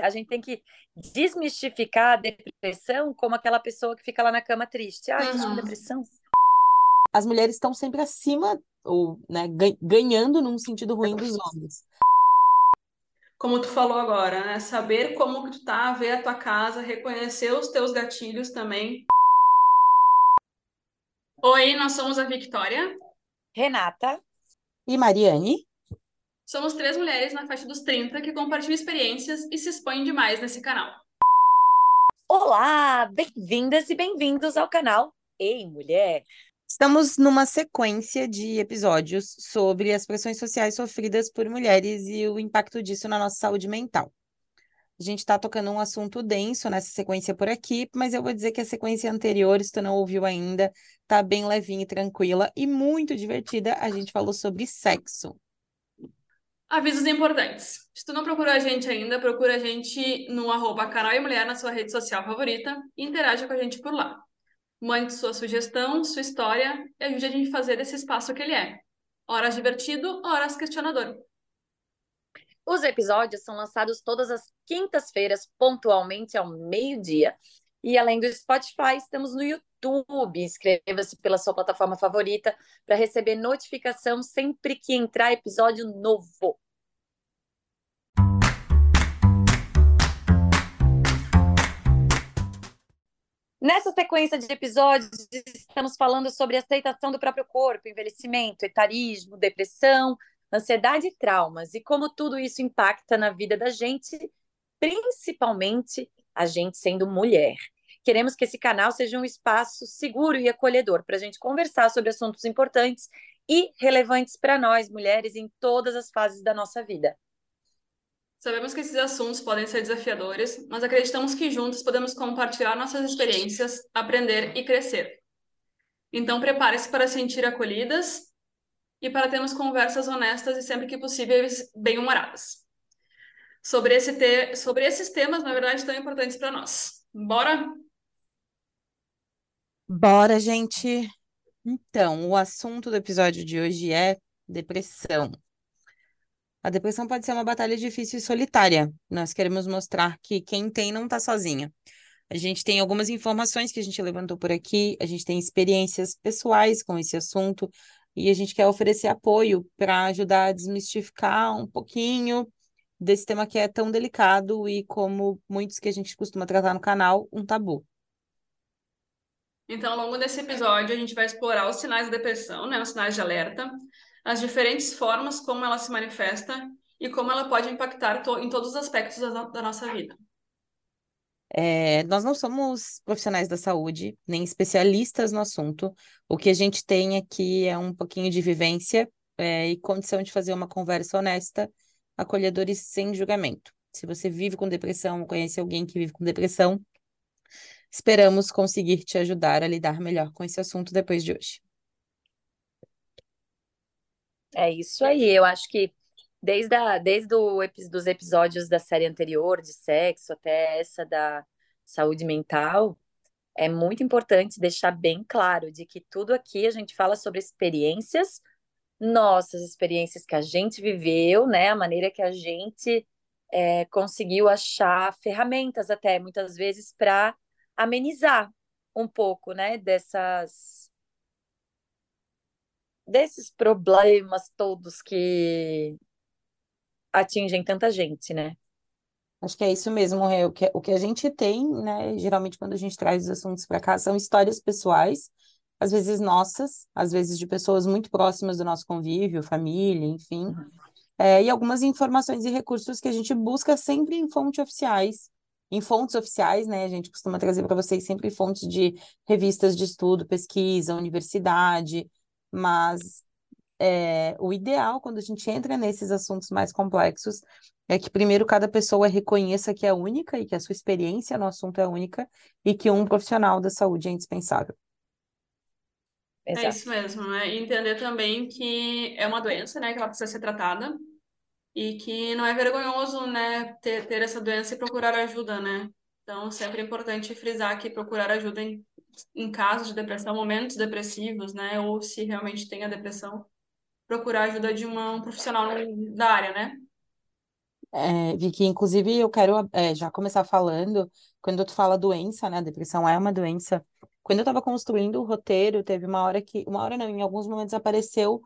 a gente tem que desmistificar a depressão como aquela pessoa que fica lá na cama triste. Ah, uhum. depressão. As mulheres estão sempre acima, ou né, ganhando num sentido ruim dos homens. Como tu falou agora, né? Saber como que tu tá, ver a tua casa, reconhecer os teus gatilhos também. Oi, nós somos a Victoria. Renata. E Mariane. Somos três mulheres na faixa dos 30 que compartilham experiências e se expõem demais nesse canal. Olá, bem-vindas e bem-vindos ao canal Ei Mulher. Estamos numa sequência de episódios sobre as pressões sociais sofridas por mulheres e o impacto disso na nossa saúde mental. A gente está tocando um assunto denso nessa sequência por aqui, mas eu vou dizer que a sequência anterior, se tu não ouviu ainda, tá bem levinha e tranquila e muito divertida. A gente falou sobre sexo. Avisos importantes. Se tu não procurou a gente ainda, procura a gente no arroba canal e mulher na sua rede social favorita e interaja com a gente por lá. Mande sua sugestão, sua história e ajude a gente a fazer desse espaço que ele é. Horas divertido, horas questionador. Os episódios são lançados todas as quintas-feiras, pontualmente ao meio-dia. E além do Spotify, estamos no YouTube. Inscreva-se pela sua plataforma favorita para receber notificação sempre que entrar episódio novo. Nessa sequência de episódios, estamos falando sobre aceitação do próprio corpo, envelhecimento, etarismo, depressão, ansiedade e traumas, e como tudo isso impacta na vida da gente, principalmente a gente sendo mulher. Queremos que esse canal seja um espaço seguro e acolhedor para a gente conversar sobre assuntos importantes e relevantes para nós, mulheres, em todas as fases da nossa vida. Sabemos que esses assuntos podem ser desafiadores, mas acreditamos que juntos podemos compartilhar nossas experiências, aprender e crescer. Então, prepare-se para sentir acolhidas e para termos conversas honestas e sempre que possível bem-humoradas. Sobre, esse te... sobre esses temas, na verdade, tão importantes para nós. Bora? Bora, gente! Então, o assunto do episódio de hoje é depressão. A depressão pode ser uma batalha difícil e solitária. Nós queremos mostrar que quem tem não está sozinha. A gente tem algumas informações que a gente levantou por aqui, a gente tem experiências pessoais com esse assunto e a gente quer oferecer apoio para ajudar a desmistificar um pouquinho desse tema que é tão delicado e, como muitos que a gente costuma tratar no canal, um tabu. Então, ao longo desse episódio, a gente vai explorar os sinais da depressão, né, os sinais de alerta, as diferentes formas como ela se manifesta e como ela pode impactar to em todos os aspectos da, da nossa vida. É, nós não somos profissionais da saúde, nem especialistas no assunto. O que a gente tem aqui é um pouquinho de vivência é, e condição de fazer uma conversa honesta, acolhedores sem julgamento. Se você vive com depressão conhece alguém que vive com depressão, esperamos conseguir te ajudar a lidar melhor com esse assunto depois de hoje. É isso aí. Eu acho que desde, a, desde o, dos episódios da série anterior, de sexo, até essa da saúde mental, é muito importante deixar bem claro de que tudo aqui a gente fala sobre experiências, nossas experiências que a gente viveu, né? A maneira que a gente é, conseguiu achar ferramentas até muitas vezes para amenizar um pouco, né? Dessas desses problemas todos que atingem tanta gente, né? Acho que é isso mesmo, o que, o que a gente tem, né? Geralmente, quando a gente traz os assuntos para cá, são histórias pessoais, às vezes nossas, às vezes de pessoas muito próximas do nosso convívio, família, enfim. Uhum. É, e algumas informações e recursos que a gente busca sempre em fontes oficiais, em fontes oficiais, né? A gente costuma trazer para vocês sempre fontes de revistas de estudo, pesquisa, universidade, mas é, o ideal, quando a gente entra nesses assuntos mais complexos, é que primeiro cada pessoa reconheça que é única e que a sua experiência no assunto é única e que um profissional da saúde é indispensável. É isso mesmo, né? E entender também que é uma doença, né, que ela precisa ser tratada e que não é vergonhoso, né, ter, ter essa doença e procurar ajuda, né? Então, sempre é importante frisar que procurar ajuda em em casos de depressão, momentos depressivos, né? Ou se realmente tem a depressão, procurar ajuda de uma, um profissional da área, né? É, Vicky, inclusive eu quero é, já começar falando, quando tu fala doença, né? Depressão é uma doença. Quando eu estava construindo o roteiro, teve uma hora que, uma hora não, em alguns momentos apareceu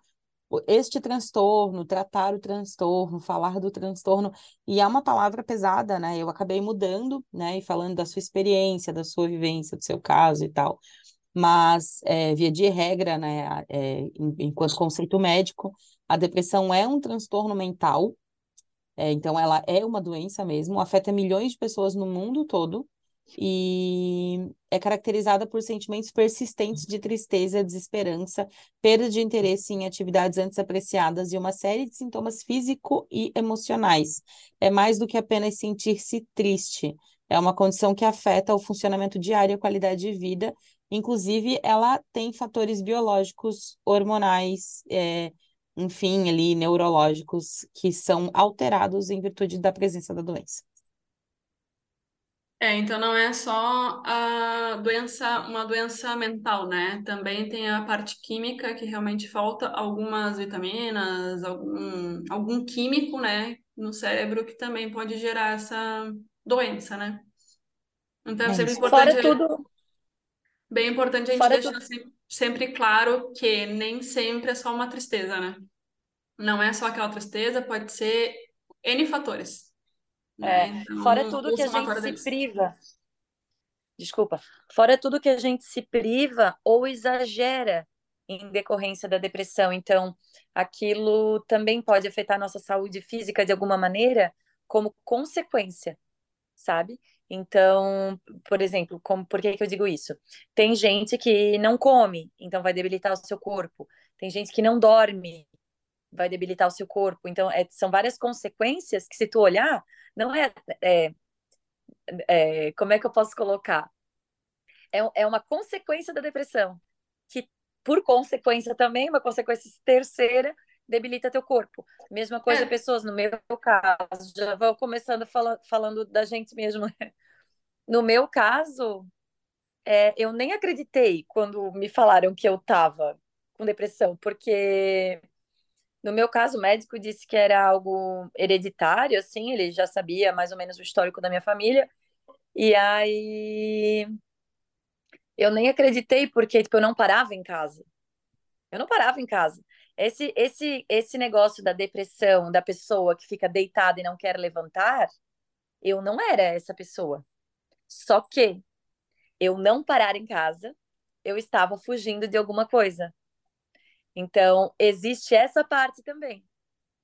este transtorno, tratar o transtorno, falar do transtorno, e é uma palavra pesada, né? Eu acabei mudando, né? E falando da sua experiência, da sua vivência, do seu caso e tal. Mas, é, via de regra, né? É, enquanto conceito médico, a depressão é um transtorno mental é, então, ela é uma doença mesmo, afeta milhões de pessoas no mundo todo e é caracterizada por sentimentos persistentes de tristeza, desesperança, perda de interesse em atividades antes apreciadas e uma série de sintomas físico e emocionais. É mais do que apenas sentir-se triste. É uma condição que afeta o funcionamento diário e a qualidade de vida. Inclusive, ela tem fatores biológicos, hormonais, é, enfim, ali, neurológicos que são alterados em virtude da presença da doença. É, então não é só a doença, uma doença mental, né? Também tem a parte química que realmente falta algumas vitaminas, algum, algum químico, né, no cérebro que também pode gerar essa doença, né? Então é É sempre importante, Fora tudo, bem importante a gente fora deixar tudo, sempre, sempre claro que nem sempre é só uma tristeza, né? Não é só aquela tristeza, pode ser N fatores, né? é, fora Então, tudo o que a gente se priva, desculpa, fora tudo que a gente se priva ou exagera em decorrência da depressão. Então, aquilo também pode afetar a nossa saúde física de alguma maneira, como consequência, sabe? Então, por exemplo, como, por que que eu digo isso? Tem gente que não come, então vai debilitar o seu corpo. Tem gente que não dorme, vai debilitar o seu corpo. Então, é, são várias consequências que, se tu olhar, não é, é, é como é que eu posso colocar? É, é uma consequência da depressão, que, por consequência também, uma consequência terceira, debilita teu corpo. Mesma coisa, É, pessoas, no meu caso, já vou começando fala, falando da gente mesmo. né? No meu caso, é, eu nem acreditei quando me falaram que eu tava com depressão, porque No meu caso, o médico disse que era algo hereditário, assim, ele já sabia mais ou menos o histórico da minha família. E aí eu nem acreditei porque tipo, eu não parava em casa. Eu não parava em casa. Esse esse esse negócio da depressão, da pessoa que fica deitada e não quer levantar, eu não era essa pessoa. Só que eu não parar em casa, eu estava fugindo de alguma coisa. Então, existe essa parte também.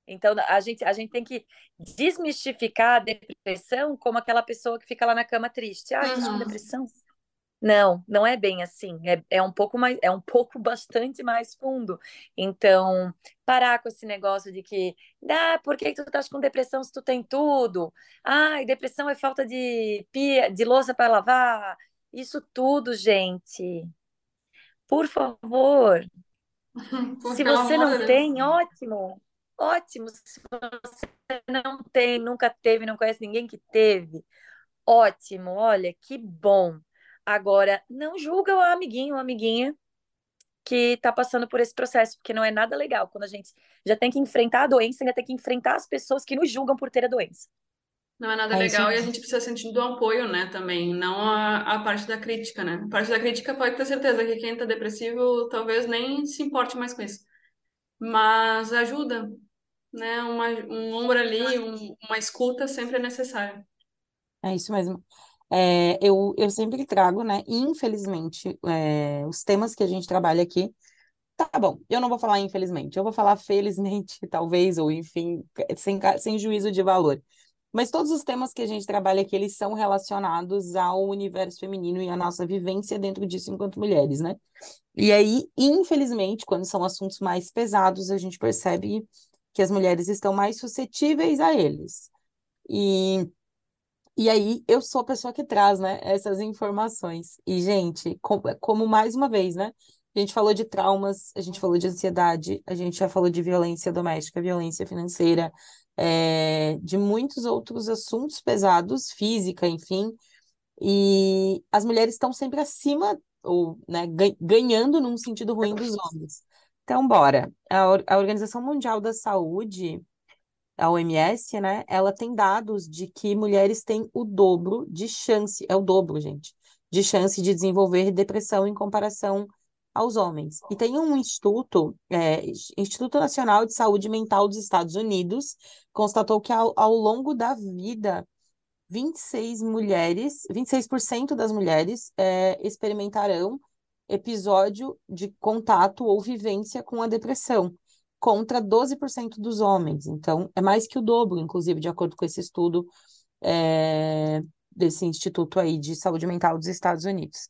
Então, a gente, a gente tem que desmistificar a depressão como aquela pessoa que fica lá na cama triste. Ah, com uhum. depressão? Não, não é bem assim. É, é um pouco mais, é um pouco bastante mais fundo. Então, parar com esse negócio de que, ah, por que tu estás com depressão se tu tem tudo? Ai, depressão é falta de pia, de louça para lavar. Isso tudo, gente. Por favor, Se você não de Deus. tem, ótimo. Ótimo. Se você não tem, nunca teve, não conhece ninguém que teve, ótimo. Olha, que bom. Agora, não julga o amiguinho ou amiguinha que está passando por esse processo, porque não é nada legal quando a gente já tem que enfrentar a doença, ainda tem que enfrentar as pessoas que nos julgam por ter a doença. Não é nada É isso legal e a gente precisa sentir do apoio, né, também, não a, a parte da crítica, né? A parte da crítica pode ter certeza que quem tá depressivo talvez nem se importe mais com isso. Mas ajuda, né? Uma, um ombro ali, um- uma escuta sempre é necessário. É isso mesmo. É, eu, eu sempre trago, né? Infelizmente, é, os temas que a gente trabalha aqui. Tá bom, eu não vou falar infelizmente, eu vou falar felizmente, talvez, ou enfim, sem, sem juízo de valor. Mas todos os temas que a gente trabalha aqui, eles são relacionados ao universo feminino e à nossa vivência dentro disso enquanto mulheres, né? E aí, infelizmente, quando são assuntos mais pesados, a gente percebe que as mulheres estão mais suscetíveis a eles. E e aí, eu sou a pessoa que traz, né, essas informações. E, gente, com- como mais uma vez, né? A gente falou de traumas, a gente falou de ansiedade, a gente já falou de violência doméstica, violência financeira, é, de muitos outros assuntos pesados, física, enfim. E as mulheres estão sempre acima, ou, né, gan- ganhando num sentido ruim dos homens. Então, bora. A, Or- a Organização Mundial da Saúde a OMS, né, ela tem dados de que mulheres têm o dobro de chance, é o dobro, gente, de chance de desenvolver depressão em comparação aos homens. E tem um instituto, é, Instituto Nacional de Saúde Mental dos Estados Unidos, constatou que ao, ao longo da vida, 26 mulheres, 26% das mulheres é, experimentarão episódio de contato ou vivência com a depressão, contra 12% dos homens. Então, é mais que o dobro, inclusive, de acordo com esse estudo é, desse Instituto aí de Saúde Mental dos Estados Unidos.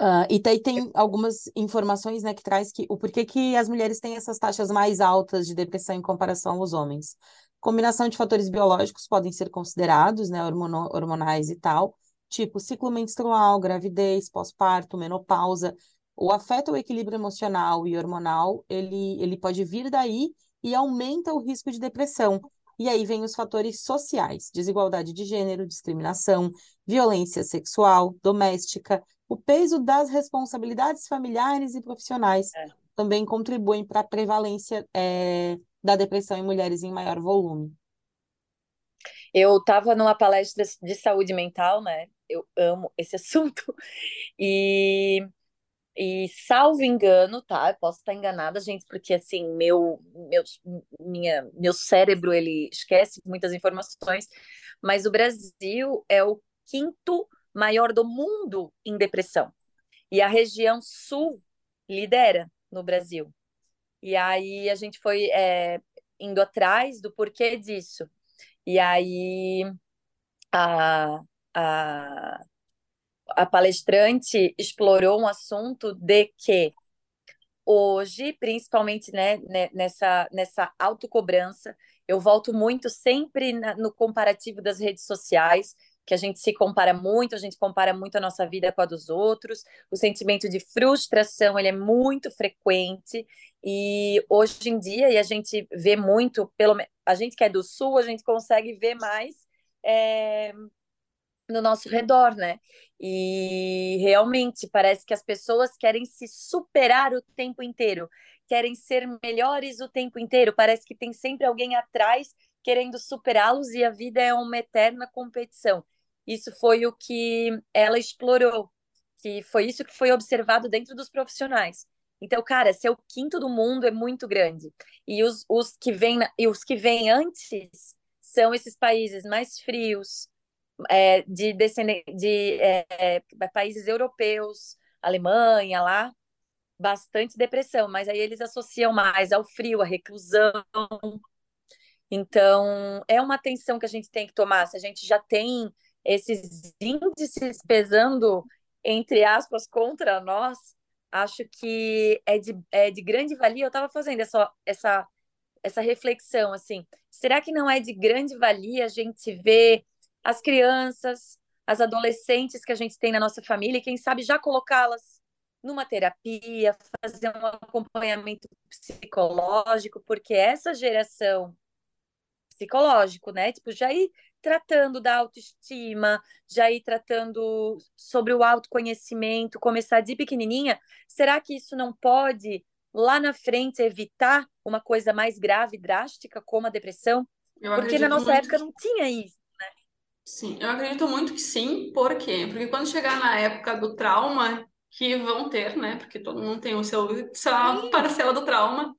Uh, e daí tem algumas informações, né, que traz que o porquê que as mulheres têm essas taxas mais altas de depressão em comparação aos homens. Combinação de fatores biológicos podem ser considerados, né, hormono, hormonais e tal, tipo ciclo menstrual, gravidez, pós-parto, menopausa. O afeta o equilíbrio emocional e hormonal, ele, ele pode vir daí e aumenta o risco de depressão. E aí vem os fatores sociais, desigualdade de gênero, discriminação, violência sexual, doméstica, o peso das responsabilidades familiares e profissionais é. também contribuem para a prevalência é, da depressão em mulheres em maior volume. Eu estava numa palestra de saúde mental, né? Eu amo esse assunto. E, e salvo engano, tá? Eu posso estar enganada, gente, porque assim, meu, meu, minha, meu cérebro ele esquece muitas informações, mas o Brasil é o quinto maior do mundo em depressão. E a região sul lidera no Brasil. E aí a gente foi é, indo atrás do porquê disso. E aí a, a, a palestrante explorou um assunto de que hoje, principalmente né, nessa, nessa autocobrança, eu volto muito sempre na, no comparativo das redes sociais, que a gente se compara muito, a gente compara muito a nossa vida com a dos outros, o sentimento de frustração ele é muito frequente e hoje em dia e a gente vê muito, pelo a gente que é do sul, a gente consegue ver mais é, no nosso redor, né? E realmente parece que as pessoas querem se superar o tempo inteiro, querem ser melhores o tempo inteiro, parece que tem sempre alguém atrás querendo superá-los e a vida é uma eterna competição. Isso foi o que ela explorou, que foi isso que foi observado dentro dos profissionais. Então, cara, ser o quinto do mundo é muito grande. E os, os que vêm e os que vêm antes são esses países mais frios, é, de, de é, é, países europeus, Alemanha lá, bastante depressão, mas aí eles associam mais ao frio, à reclusão. Então, é uma atenção que a gente tem que tomar. Se a gente já tem esses índices pesando, entre aspas, contra nós, acho que é de, é de grande valia. Eu estava fazendo essa, essa, essa reflexão, assim, será que não é de grande valia a gente ver as crianças, as adolescentes que a gente tem na nossa família e quem sabe já colocá-las numa terapia, fazer um acompanhamento psicológico, porque essa geração psicológico, né? Tipo, já ir tratando da autoestima, já ir tratando sobre o autoconhecimento, começar de pequenininha, será que isso não pode lá na frente evitar uma coisa mais grave, drástica, como a depressão? Eu Porque na nossa época não tinha isso. Né? Sim, eu acredito muito que sim. Por quê? Porque quando chegar na época do trauma, que vão ter, né? Porque todo mundo tem o seu, sua parcela do trauma.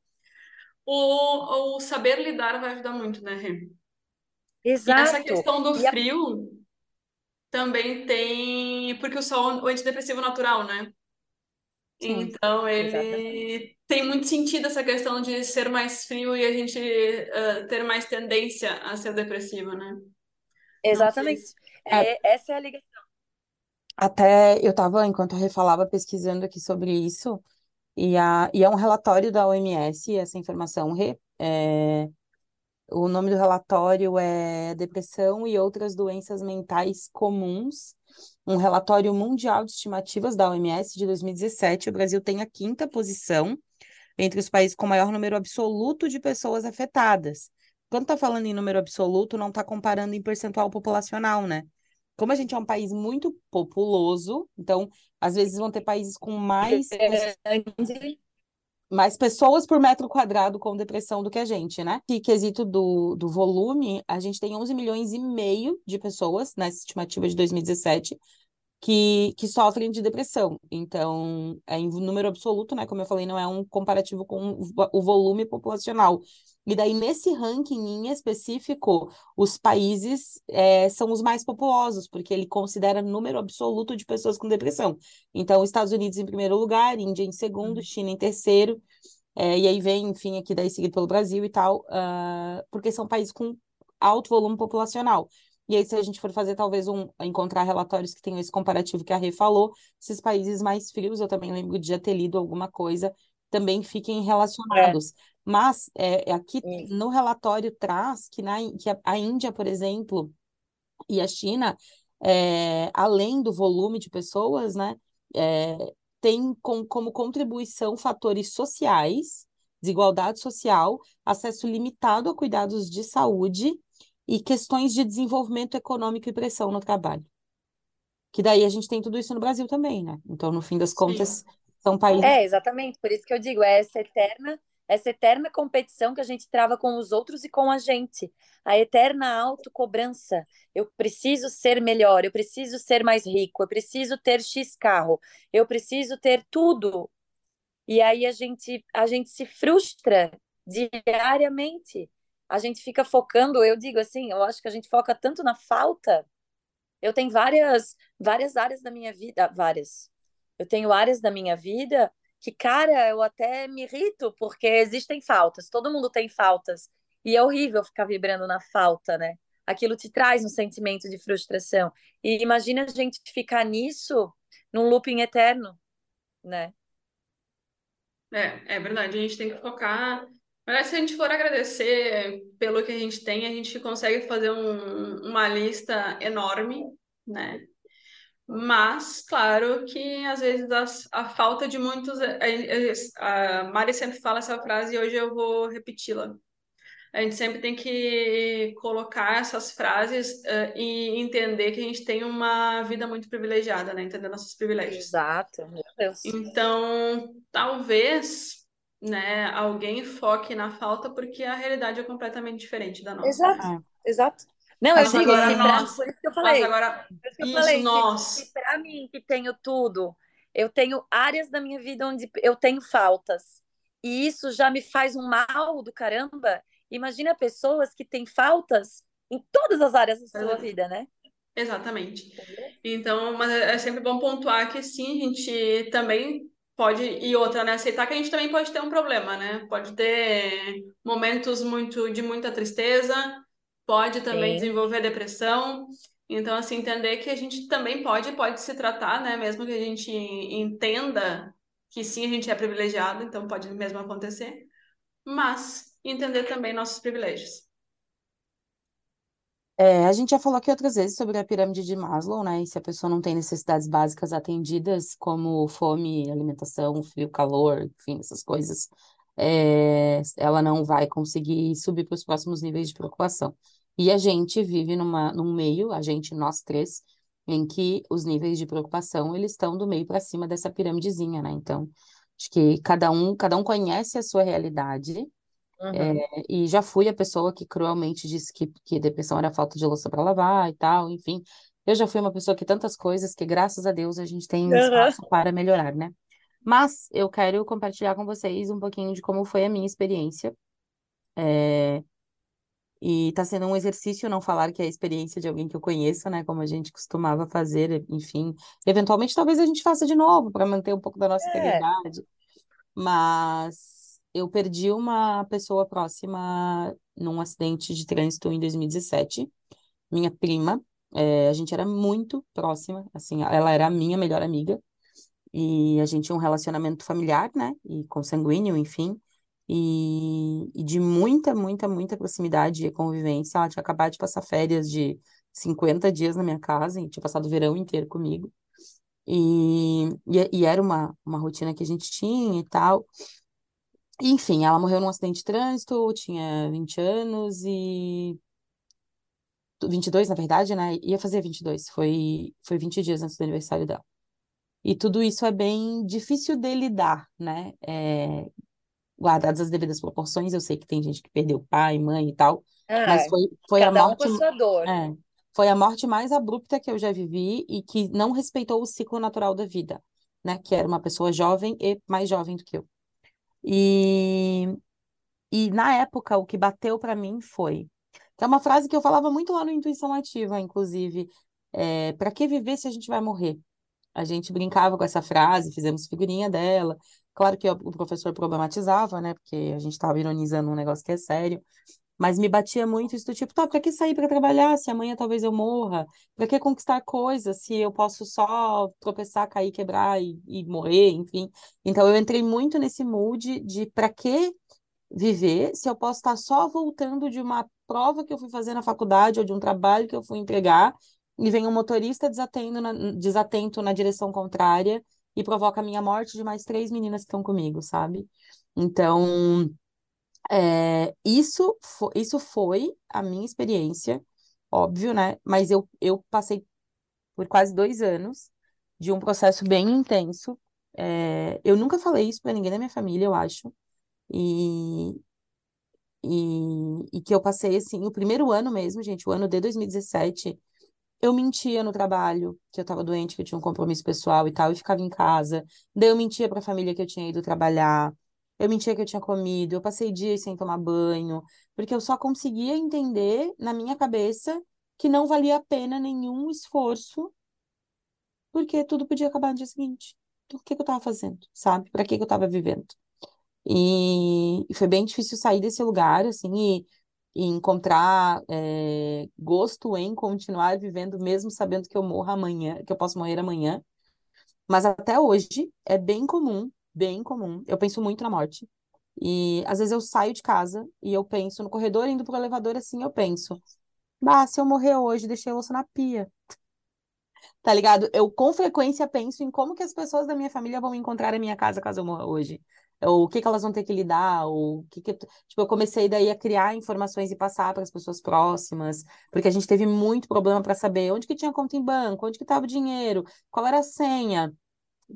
O, o saber lidar vai ajudar muito, né, Rê? Exato. E essa questão do e frio a... também tem. Porque o sol o antidepressivo natural, né? Sim, então ele exatamente. tem muito sentido essa questão de ser mais frio e a gente uh, ter mais tendência a ser depressivo, né? Exatamente. É, é, essa é a ligação. Até eu estava, enquanto a Rê falava, pesquisando aqui sobre isso, e, a, e é um relatório da OMS, essa informação, é, o nome do relatório é Depressão e Outras Doenças Mentais Comuns, um relatório mundial de estimativas da OMS de 2017. O Brasil tem a quinta posição entre os países com maior número absoluto de pessoas afetadas. Quando está falando em número absoluto, não está comparando em percentual populacional, né? Como a gente é um país muito populoso, então, às vezes vão ter países com mais mais pessoas por metro quadrado com depressão do que a gente, né? Que quesito do, do volume, a gente tem 11 milhões e meio de pessoas nessa estimativa de 2017 que, que sofrem de depressão. Então, é em número absoluto, né? Como eu falei, não é um comparativo com o volume populacional. E daí, nesse ranking em específico, os países é, são os mais populosos, porque ele considera número absoluto de pessoas com depressão. Então, Estados Unidos em primeiro lugar, Índia em segundo, uhum. China em terceiro, é, e aí vem, enfim, aqui daí seguido pelo Brasil e tal, uh, porque são países com alto volume populacional. E aí, se a gente for fazer, talvez, um, encontrar relatórios que tenham esse comparativo que a Rê falou, esses países mais frios, eu também lembro de já ter lido alguma coisa, também fiquem relacionados. É. Mas é, é aqui no relatório traz que, na, que a, a Índia, por exemplo, e a China, é, além do volume de pessoas, né, é, tem com, como contribuição fatores sociais, desigualdade social, acesso limitado a cuidados de saúde e questões de desenvolvimento econômico e pressão no trabalho. Que daí a gente tem tudo isso no Brasil também, né? Então, no fim das contas, Sim. são países. É, exatamente. Por isso que eu digo, é essa eterna essa eterna competição que a gente trava com os outros e com a gente, a eterna autocobrança. Eu preciso ser melhor, eu preciso ser mais rico, eu preciso ter X carro, eu preciso ter tudo. E aí a gente a gente se frustra diariamente. A gente fica focando, eu digo assim, eu acho que a gente foca tanto na falta. Eu tenho várias várias áreas da minha vida, várias. Eu tenho áreas da minha vida que, cara, eu até me irrito, porque existem faltas, todo mundo tem faltas. E é horrível ficar vibrando na falta, né? Aquilo te traz um sentimento de frustração. E imagina a gente ficar nisso num looping eterno, né? É, é verdade, a gente tem que focar. Mas se a gente for agradecer pelo que a gente tem, a gente consegue fazer um, uma lista enorme, né? Mas, claro que às vezes a, a falta de muitos. A, a, a Mari sempre fala essa frase e hoje eu vou repeti-la. A gente sempre tem que colocar essas frases uh, e entender que a gente tem uma vida muito privilegiada, né? Entender nossos privilégios. Exato, meu Deus. Então, talvez, né, alguém foque na falta porque a realidade é completamente diferente da nossa. Exato, é. exato. Não, mas eu digo, agora se nós, por isso que eu falei. Mas agora, isso, falei, nós. Se, se para mim, que tenho tudo, eu tenho áreas da minha vida onde eu tenho faltas, e isso já me faz um mal do caramba, imagina pessoas que têm faltas em todas as áreas da sua vida, né? Exatamente. Então, mas é, é sempre bom pontuar que sim, a gente também pode, e outra, né? Aceitar que a gente também pode ter um problema, né? Pode ter momentos muito de muita tristeza, pode também Sim. desenvolver depressão. Então, assim, entender que a gente também pode, pode se tratar, né? Mesmo que a gente entenda que sim, a gente é privilegiado, então pode mesmo acontecer. Mas entender também nossos privilégios. É, a gente já falou aqui outras vezes sobre a pirâmide de Maslow, né? E se a pessoa não tem necessidades básicas atendidas, como fome, alimentação, frio, calor, enfim, essas coisas, é, ela não vai conseguir subir para os próximos níveis de preocupação. E a gente vive numa, num meio, a gente, nós três, em que os níveis de preocupação eles estão do meio para cima dessa piramidezinha, né? Então, acho que cada um, cada um conhece a sua realidade. Uhum. É, e já fui a pessoa que cruelmente disse que, que depressão era falta de louça para lavar e tal, enfim. Eu já fui uma pessoa que tantas coisas que, graças a Deus, a gente tem espaço uhum. para melhorar, né? Mas eu quero compartilhar com vocês um pouquinho de como foi a minha experiência. É... E está sendo um exercício não falar que é a experiência de alguém que eu conheço, né? Como a gente costumava fazer, enfim. Eventualmente, talvez a gente faça de novo para manter um pouco da nossa é. integridade. Mas eu perdi uma pessoa próxima num acidente de trânsito em 2017. Minha prima, é, a gente era muito próxima, assim, ela era a minha melhor amiga. E a gente tinha um relacionamento familiar, né? E consanguíneo, enfim. E, e de muita, muita, muita proximidade e convivência. Ela tinha acabado de passar férias de 50 dias na minha casa e tinha passado o verão inteiro comigo. E, e, e era uma, uma rotina que a gente tinha e tal. Enfim, ela morreu num acidente de trânsito, tinha 20 anos e 22, na verdade, né? Ia fazer 22, foi, foi 20 dias antes do aniversário dela. E tudo isso é bem difícil de lidar, né? É, guardadas as devidas proporções. Eu sei que tem gente que perdeu pai, mãe e tal, mas Ah, foi, foi a um morte, dor. é, foi a morte mais abrupta que eu já vivi e que não respeitou o ciclo natural da vida, né? Que era uma pessoa jovem e mais jovem do que eu. E, e na época, o que bateu para mim foi, que é uma frase que eu falava muito lá no Intuição Ativa, inclusive, é, para que viver se a gente vai morrer? A gente brincava com essa frase, fizemos figurinha dela. Claro que o professor problematizava, né? Porque a gente estava ironizando um negócio que é sério. Mas me batia muito isso do tipo, tá, pra que sair para trabalhar se amanhã talvez eu morra? Pra que conquistar coisas se eu posso só tropeçar, cair, quebrar e, e morrer, enfim. Então eu entrei muito nesse mood de pra que viver se eu posso estar só voltando de uma prova que eu fui fazer na faculdade ou de um trabalho que eu fui entregar e vem um motorista na, desatento na direção contrária e provoca a minha morte de mais três meninas que estão comigo, sabe? Então, é, isso, fo isso foi a minha experiência, óbvio, né? Mas eu, eu passei por quase dois anos de um processo bem intenso. É, eu nunca falei isso para ninguém da minha família, eu acho. E, e, e que eu passei, assim, o primeiro ano mesmo, gente, o ano de 2017, eu mentia no trabalho, que eu estava doente, que eu tinha um compromisso pessoal e tal, e ficava em casa. Daí eu mentia para a família que eu tinha ido trabalhar. Eu mentia que eu tinha comido, eu passei dias sem tomar banho, porque eu só conseguia entender na minha cabeça que não valia a pena nenhum esforço, porque tudo podia acabar no dia seguinte. Então, o que que eu estava fazendo, sabe? Para que que eu estava vivendo? E, e foi bem difícil sair desse lugar, assim, e, e encontrar é, gosto em continuar vivendo, mesmo sabendo que eu morro amanhã, que eu posso morrer amanhã. Mas até hoje é bem comum, bem comum. Eu penso muito na morte. E às vezes eu saio de casa e eu penso no corredor, indo pro elevador, assim, eu penso, bah, se eu morrer hoje, deixei a louça na pia. Tá ligado? Eu com frequência penso em como que as pessoas da minha família vão encontrar a minha casa caso eu morra hoje. Ou o que que elas vão ter que lidar, ou o que que... Tipo, eu comecei daí a criar informações e passar para as pessoas próximas, porque a gente teve muito problema para saber onde que tinha conta em banco, onde que estava o dinheiro, qual era a senha,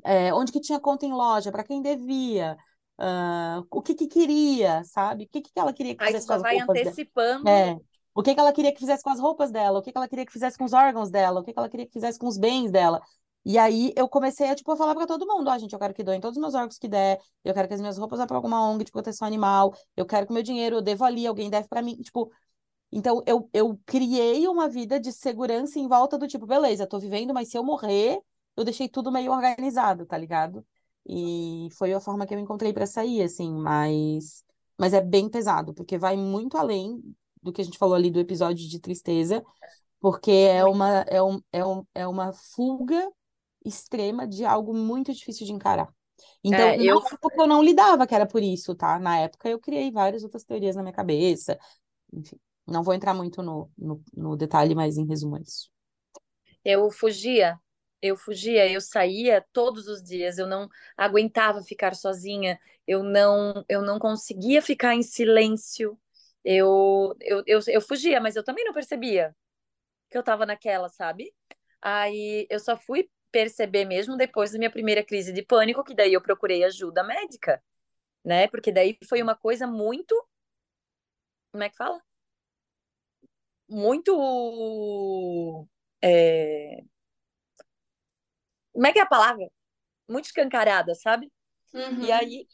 é, onde que tinha conta em loja, para quem devia, uh, o que que queria, sabe? O que que ela queria que fizesse com as vai roupas dela. antecipando. É. O que que ela queria que fizesse com as roupas dela, o que que ela queria que fizesse com os órgãos dela, o que que ela queria que fizesse com os bens dela. E aí eu comecei a, tipo, a falar para todo mundo, ó, gente, eu quero que doem todos os meus órgãos que der, eu quero que as minhas roupas vá para alguma ONG de proteção animal, eu quero que o meu dinheiro eu devo ali, alguém deve para mim, tipo, então eu, eu criei uma vida de segurança em volta do tipo, beleza, tô vivendo, mas se eu morrer, eu deixei tudo meio organizado, tá ligado? E foi a forma que eu encontrei para sair, assim, mas mas é bem pesado, porque vai muito além do que a gente falou ali do episódio de tristeza, porque é uma, é um, é um, é uma fuga extrema de algo muito difícil de encarar. Então, É, eu, época eu não lidava que era por isso, tá? Na época eu criei várias outras teorias na minha cabeça. Enfim, não vou entrar muito no, no, no detalhe, mas em resumo é isso. eu fugia, eu fugia, eu saía todos os dias, eu não aguentava ficar sozinha, eu não, eu não conseguia ficar em silêncio. Eu, eu, eu, eu fugia, mas eu também não percebia que eu tava naquela, sabe? Aí eu só fui perceber mesmo depois da minha primeira crise de pânico, que daí eu procurei ajuda médica, né? Porque daí foi uma coisa muito, como é que fala? Muito, é, como é que é a palavra? Muito escancarada, sabe? E Uhum. aí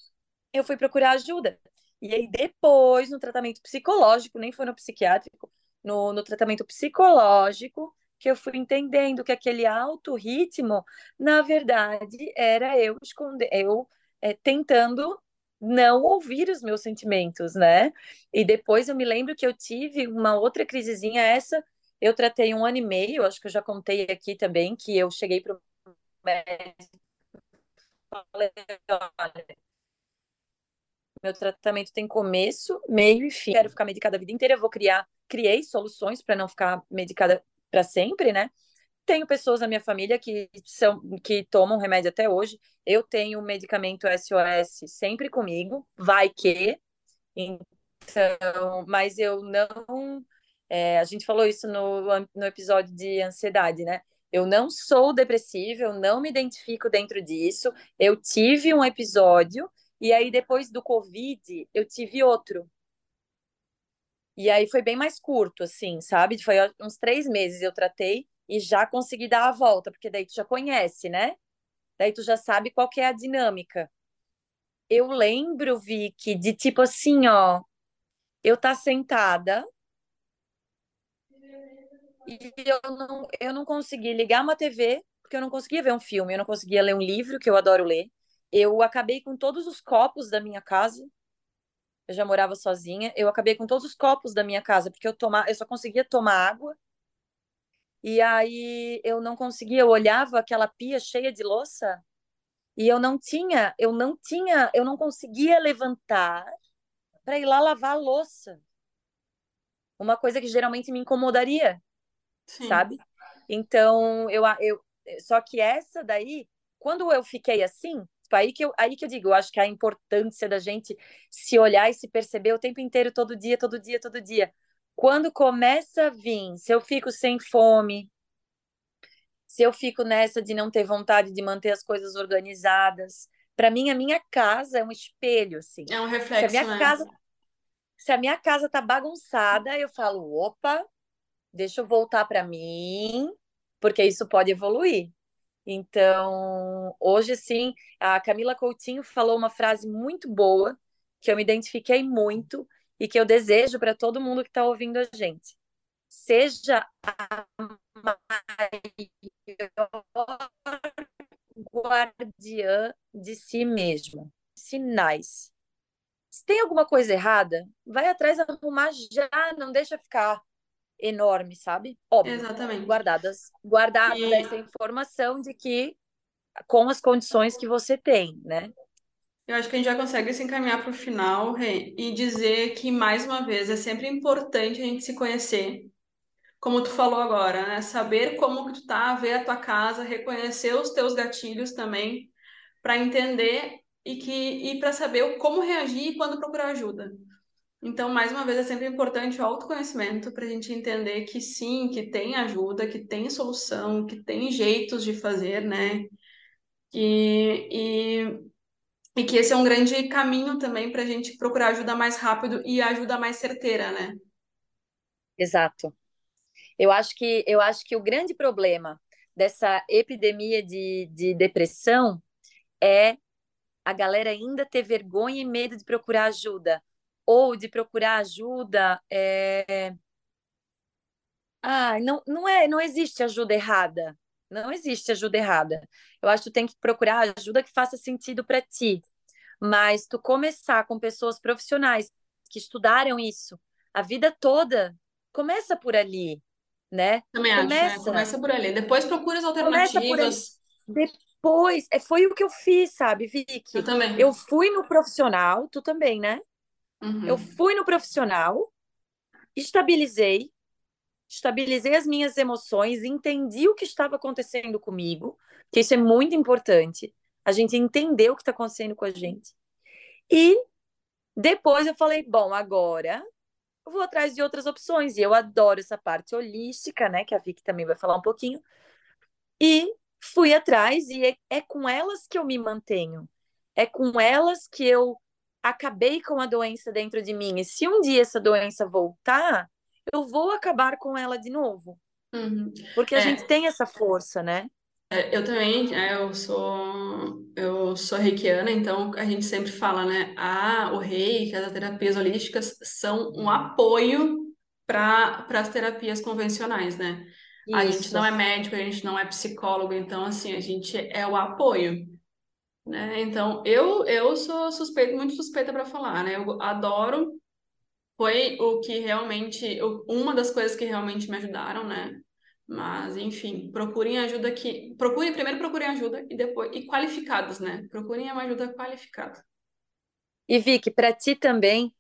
eu fui procurar ajuda. E aí depois, no tratamento psicológico, nem foi no psiquiátrico, no, no tratamento psicológico, que eu fui entendendo que aquele alto ritmo, na verdade, era eu esconder, eu é, tentando não ouvir os meus sentimentos, né? E depois eu me lembro que eu tive uma outra crisezinha, essa eu tratei um ano e meio, acho que eu já contei aqui também, que eu cheguei para o médico falei, olha, meu tratamento tem começo, meio e fim. Quero ficar medicada a vida inteira, eu vou criar, criei soluções para não ficar medicada para sempre, né? Tenho pessoas na minha família que são que tomam remédio até hoje. Eu tenho medicamento SOS sempre comigo, vai que. Então, mas eu não. é, a gente falou isso no, no episódio de ansiedade, né? Eu não sou depressiva, eu não me identifico dentro disso. Eu tive um episódio E aí, depois do Covid, eu tive outro. E aí foi bem mais curto, assim, sabe? Foi uns três meses eu tratei e já consegui dar a volta, porque daí tu já conhece, né? Daí tu já sabe qual que é a dinâmica. Eu lembro, Vicky, de tipo assim, ó, eu tá sentada e eu não, eu não consegui ligar uma TV, porque eu não conseguia ver um filme, eu não conseguia ler um livro, que eu adoro ler. Eu acabei com todos os copos da minha casa. Eu já morava sozinha. Eu acabei com todos os copos da minha casa, porque eu, tomar, eu só conseguia tomar água. E aí eu não conseguia, eu olhava aquela pia cheia de louça e eu não tinha, eu não tinha, eu não conseguia levantar para ir lá lavar a louça. Uma coisa que geralmente me incomodaria, Sim. sabe? Então, eu, eu só que essa daí, quando eu fiquei assim, tipo, aí que eu, aí que eu digo, eu acho que a importância da gente se olhar e se perceber o tempo inteiro, todo dia, todo dia, todo dia. Quando começa a vir, se eu fico sem fome, se eu fico nessa de não ter vontade de manter as coisas organizadas, para mim a minha casa é um espelho, assim. É um Se a reflexo, minha né? casa, se a minha casa tá bagunçada, eu falo, opa, deixa eu voltar para mim, porque isso pode evoluir. Então, hoje sim, a Camila Coutinho falou uma frase muito boa, que eu me identifiquei muito e que eu desejo para todo mundo que está ouvindo a gente. Seja a maior guardiã de si mesmo. Sinais. Se tem alguma coisa errada, vai atrás arrumar já, não deixa ficar enorme, sabe? Óbvio. Exatamente. Guardadas, guardada E- essa informação de que com as condições que você tem, né? Eu acho que a gente já consegue se encaminhar para o final, Rê, e dizer que, mais uma vez, é sempre importante a gente se conhecer, como tu falou agora, né? Saber como que tu tá, ver a tua casa, reconhecer os teus gatilhos também, para entender e que e para saber como reagir e quando procurar ajuda. Então, mais uma vez, é sempre importante o autoconhecimento para a gente entender que sim, que tem ajuda, que tem solução, que tem jeitos de fazer, né? E, e e que esse é um grande caminho também para a gente procurar ajuda mais rápido e ajuda mais certeira, né? Exato. Eu acho que eu acho que o grande problema dessa epidemia de, de depressão é a galera ainda ter vergonha e medo de procurar ajuda. Ou de procurar ajuda. É... Ah, não, não é, não existe ajuda errada. Não existe ajuda errada. Eu acho que tu tem que procurar ajuda que faça sentido para ti. Mas tu começar com pessoas profissionais que estudaram isso a vida toda, começa por ali, né? Também acho, né? Começa, Começa por ali. Depois procura as começa alternativas. Depois, é, foi o que eu fiz, sabe, Vicky? Eu também. Eu fui no profissional, tu também, né? Uhum. Eu fui no profissional, estabilizei, estabilizei as minhas emoções, entendi o que estava acontecendo comigo, que isso é muito importante, a gente entender o que está acontecendo com a gente. E depois eu falei, bom, agora eu vou atrás de outras opções. E eu adoro essa parte holística, né? Que a Vicky também vai falar um pouquinho. E fui atrás, e é, é com elas que eu me mantenho. É com elas que eu acabei com a doença dentro de mim. E se um dia essa doença voltar, eu vou acabar com ela de novo. Uhum. Porque a É. gente tem essa força, né? É, eu também, é, eu sou eu sou reikiana, então a gente sempre fala, né? Ah, o reiki, as terapias holísticas são um apoio para as terapias convencionais, né? A gente Isso. não é médico, a gente não é psicólogo, então assim, a gente é o apoio, né? Então, eu eu sou suspeita, muito suspeita para falar, né? Eu adoro foi o que realmente uma das coisas que realmente me ajudaram, né? Mas, enfim, procurem ajuda que procurem primeiro procurem ajuda e depois e qualificados, né? Procurem uma ajuda qualificada. E Vicky, para ti também,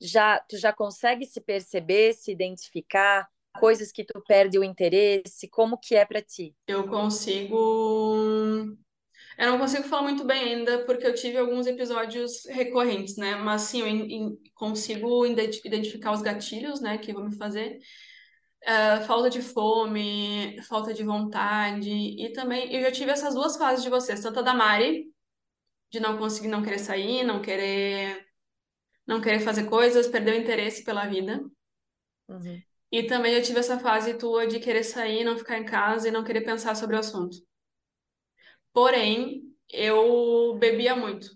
já tu já consegue se perceber, se identificar, coisas que tu perde o interesse, como que é para ti? Eu consigo Eu não consigo falar muito bem ainda, porque eu tive alguns episódios recorrentes, né? Mas sim, eu in- in- consigo identi- identificar os gatilhos, né, que vão me fazer. Ah, falta de fome, falta de vontade. E também, eu já tive essas duas fases de vocês, tanto a da Mari, de não conseguir, não querer sair, não querer, não querer fazer coisas, perder o interesse pela vida. Uhum. E também eu tive essa fase tua de querer sair, não ficar em casa e não querer pensar sobre o assunto. Porém, eu bebia muito.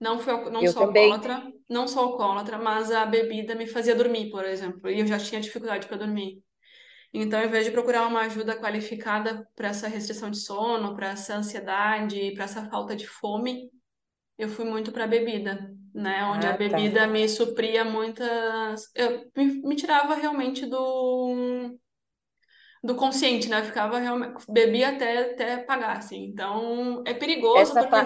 Não fui, não Eu sou também. alcoólatra, não sou alcoólatra, mas a bebida me fazia dormir, por exemplo, e eu já tinha dificuldade para dormir. Então, ao invés de procurar uma ajuda qualificada para essa restrição de sono, para essa ansiedade, para essa falta de fome, eu fui muito para a bebida, né? Onde a Ah, tá. bebida me supria muitas. Eu me, me tirava realmente do, do consciente, né? Eu ficava realmente. Bebia até, até pagar, assim. Então, é perigoso Essa porque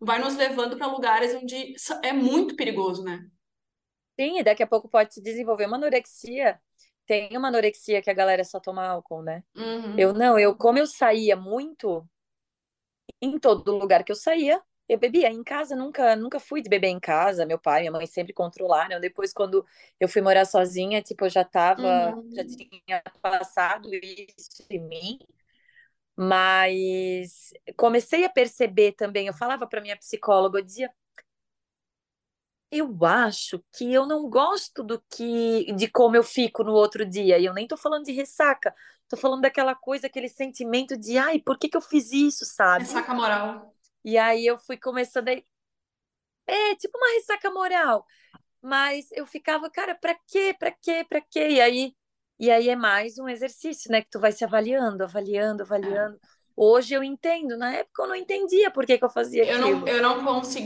vai nos levando para lugares onde é muito perigoso, né? Sim, e daqui a pouco pode se desenvolver uma anorexia. Tem uma anorexia que a galera só toma álcool, né? Eu Uhum. não, eu como eu saía muito, em todo lugar que eu saía, eu bebia. Em casa nunca, nunca fui de beber em casa. Meu pai, minha mãe sempre controlaram. Depois, quando eu fui morar sozinha, tipo, eu já tava, já Uhum. tinha passado isso em mim. Mas comecei a perceber também, eu falava para minha psicóloga, eu dizia, eu acho que eu não gosto do que de como eu fico no outro dia. E eu nem tô falando de ressaca, tô falando daquela coisa, aquele sentimento de, ai, por que que eu fiz isso, sabe? Ressaca moral. E aí eu fui começando a... É, tipo uma ressaca moral. Mas eu ficava, cara, pra quê? Pra quê? Pra quê? E aí, e aí é mais um exercício, né? Que tu vai se avaliando, avaliando, É. avaliando. Hoje eu entendo, na época eu não entendia por que que eu fazia Eu não, aquilo. eu não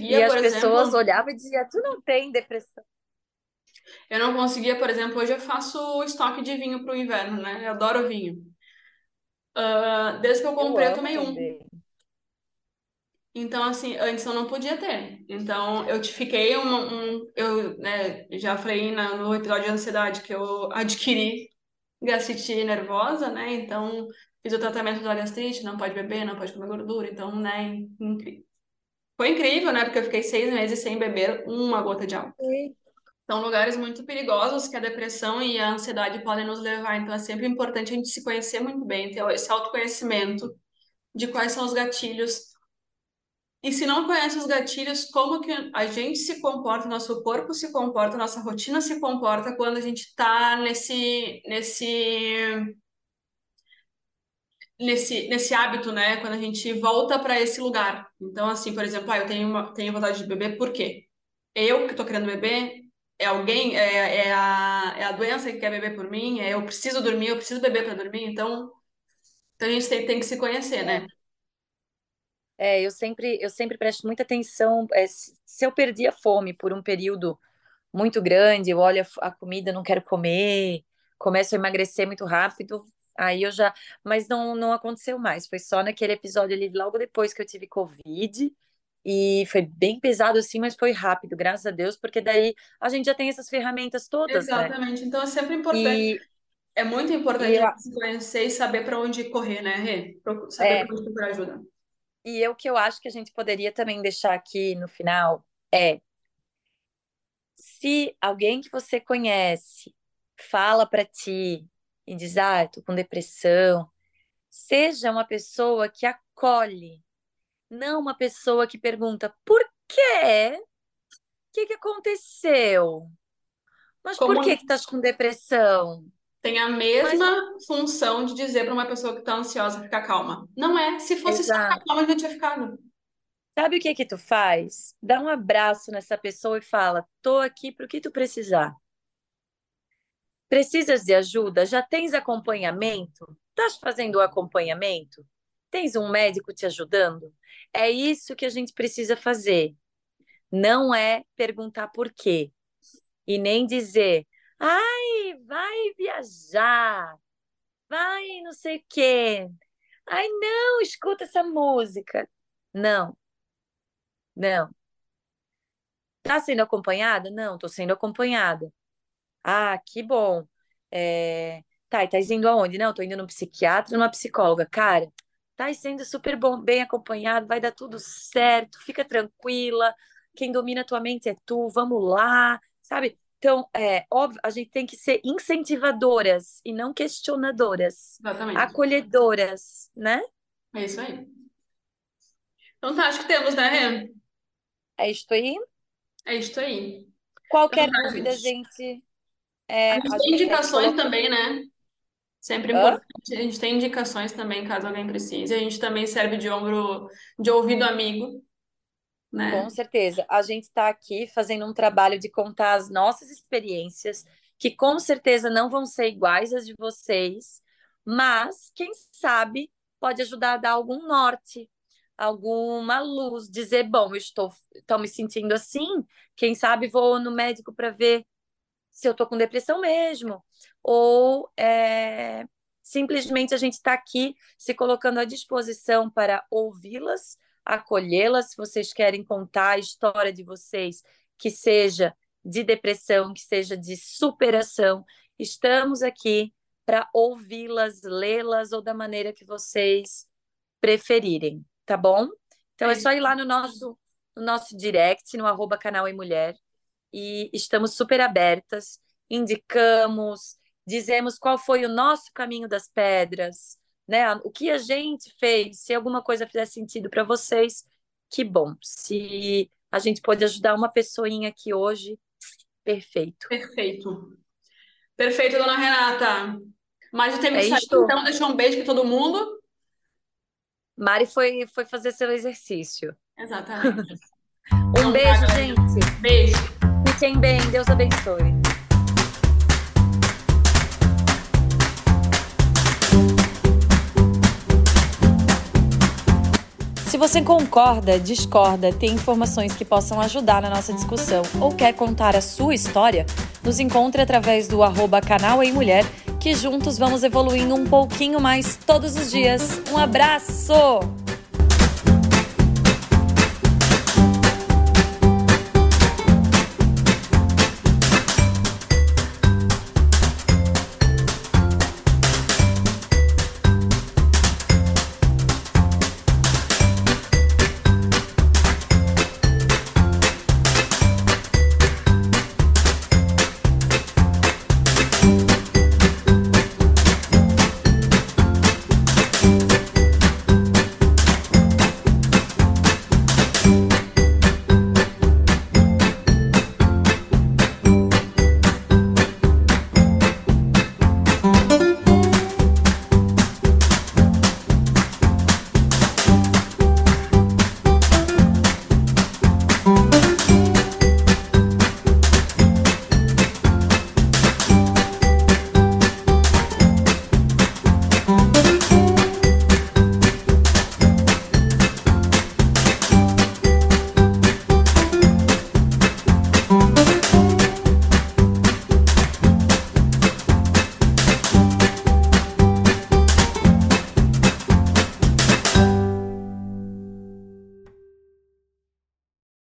E conseguia, as por pessoas exemplo, olhavam e diziam, tu não tem depressão. eu não conseguia, por exemplo, hoje eu faço estoque de vinho para o inverno, né? Eu adoro vinho. Ah, desde que eu Eu comprei, eu amo tomei um. Então, assim, antes eu não podia ter. Então, eu te fiquei um, um- eu, né, já falei na- no episódio de ansiedade que eu adquiri gastrite nervosa, né? Então, fiz o tratamento da gastrite, não pode beber, não pode comer gordura. Então, né, incri- foi incrível, né? Porque eu fiquei seis meses sem beber uma gota de álcool. Sim. São lugares muito perigosos que a depressão e a ansiedade podem nos levar. Então, é sempre importante a gente se conhecer muito bem, ter esse autoconhecimento de quais são os gatilhos E se não conhece os gatilhos, como que a gente se comporta, nosso corpo se comporta, nossa rotina se comporta quando a gente está nesse, nesse, nesse, nesse hábito, né? Quando a gente volta para esse lugar. Então, assim, por exemplo, ah, eu tenho, uma, tenho vontade de beber, por quê? Eu que estou querendo beber? É alguém? É, é, a, é a doença que quer beber por mim? É eu preciso dormir, eu preciso beber para dormir? Então, então, a gente tem, tem que se conhecer, né? É, eu sempre, eu sempre presto muita atenção. é, se eu perdi a fome por um período muito grande, eu olho a, comida, não quero comer, começo a emagrecer muito rápido, aí eu já. Mas não, não aconteceu mais. Foi só naquele episódio ali, logo depois que eu tive Covid. E foi bem pesado assim, mas foi rápido, graças a Deus, porque daí a gente já tem essas ferramentas todas, né? Exatamente. Então, é sempre importante. E, É muito e, importante eu, gente se conhecer e saber para onde correr, né, Rê? Saber para é, onde procurar ajuda. E eu que eu acho que a gente poderia também deixar aqui no final é se alguém que você conhece fala para ti e diz, ah, tô com depressão, seja uma pessoa que acolhe, não uma pessoa que pergunta por quê? O que que aconteceu? Mas por Como que que estás com depressão? Tem a Mas mesma função de dizer para uma pessoa que está ansiosa ficar calma. Não é. Se fosse só ficar exato. calma, eu já tinha ficado. Sabe o que que tu faz? Dá um abraço nessa pessoa e fala: "Tô aqui para o que tu precisar. Precisas de ajuda? Já tens acompanhamento? Estás fazendo o acompanhamento? Tens um médico te ajudando? É isso que a gente precisa fazer. Não é perguntar por quê e nem dizer: "Ai, vai viajar, vai não sei o quê. Ai, não, escuta essa música." Não, não. Tá sendo acompanhada? Não, tô sendo acompanhada. Ah, que bom. É... Tá, e tá indo aonde? Não, tô indo num psiquiatra, numa psicóloga. Cara, tá sendo super bom, bem acompanhado, vai dar tudo certo, fica tranquila. Quem domina a tua mente é tu, vamos lá, sabe? Então, é óbvio, a gente tem que ser incentivadoras e não questionadoras, Exatamente. acolhedoras, né? É isso aí. Então tá, acho que temos, né, Rê? É isto aí? É isto aí. Qualquer Então tá, dúvida, gente. gente. é, A gente tem indicações também, né? Sempre importante. A gente tem indicações também, caso alguém precise. A gente também serve de ombro, de ouvido amigo, né? Com certeza. A gente está aqui fazendo um trabalho de contar as nossas experiências, que com certeza não vão ser iguais às de vocês, mas quem sabe pode ajudar a dar algum norte, alguma luz, dizer, bom, eu estou, estou me sentindo assim, quem sabe vou no médico para ver se eu estou com depressão mesmo, ou é, simplesmente a gente está aqui se colocando à disposição para ouvi-las acolhê-las, se vocês querem contar a história de vocês, que seja de depressão, que seja de superação, estamos aqui para ouvi-las, lê-las ou da maneira que vocês preferirem, tá bom? Então é só ir lá no nosso, no nosso direct, no arroba canal e mulher, e estamos super abertas, indicamos, dizemos qual foi o nosso caminho das pedras, né? O que a gente fez, se alguma coisa fizer sentido para vocês, que bom. Se a gente pode ajudar uma pessoinha aqui hoje, perfeito. Perfeito. Perfeito, dona Renata. Mas teve É que sair, isto. então deixa um beijo para todo mundo. Mari foi, foi fazer seu exercício. Exatamente. Um Então tá, beijo, galera. gente. Beijo. Fiquem bem, Deus abençoe. Se você concorda, discorda, tem informações que possam ajudar na nossa discussão ou quer contar a sua história, nos encontre através do arroba canal em mulher, que juntos vamos evoluindo um pouquinho mais todos os dias. Um abraço!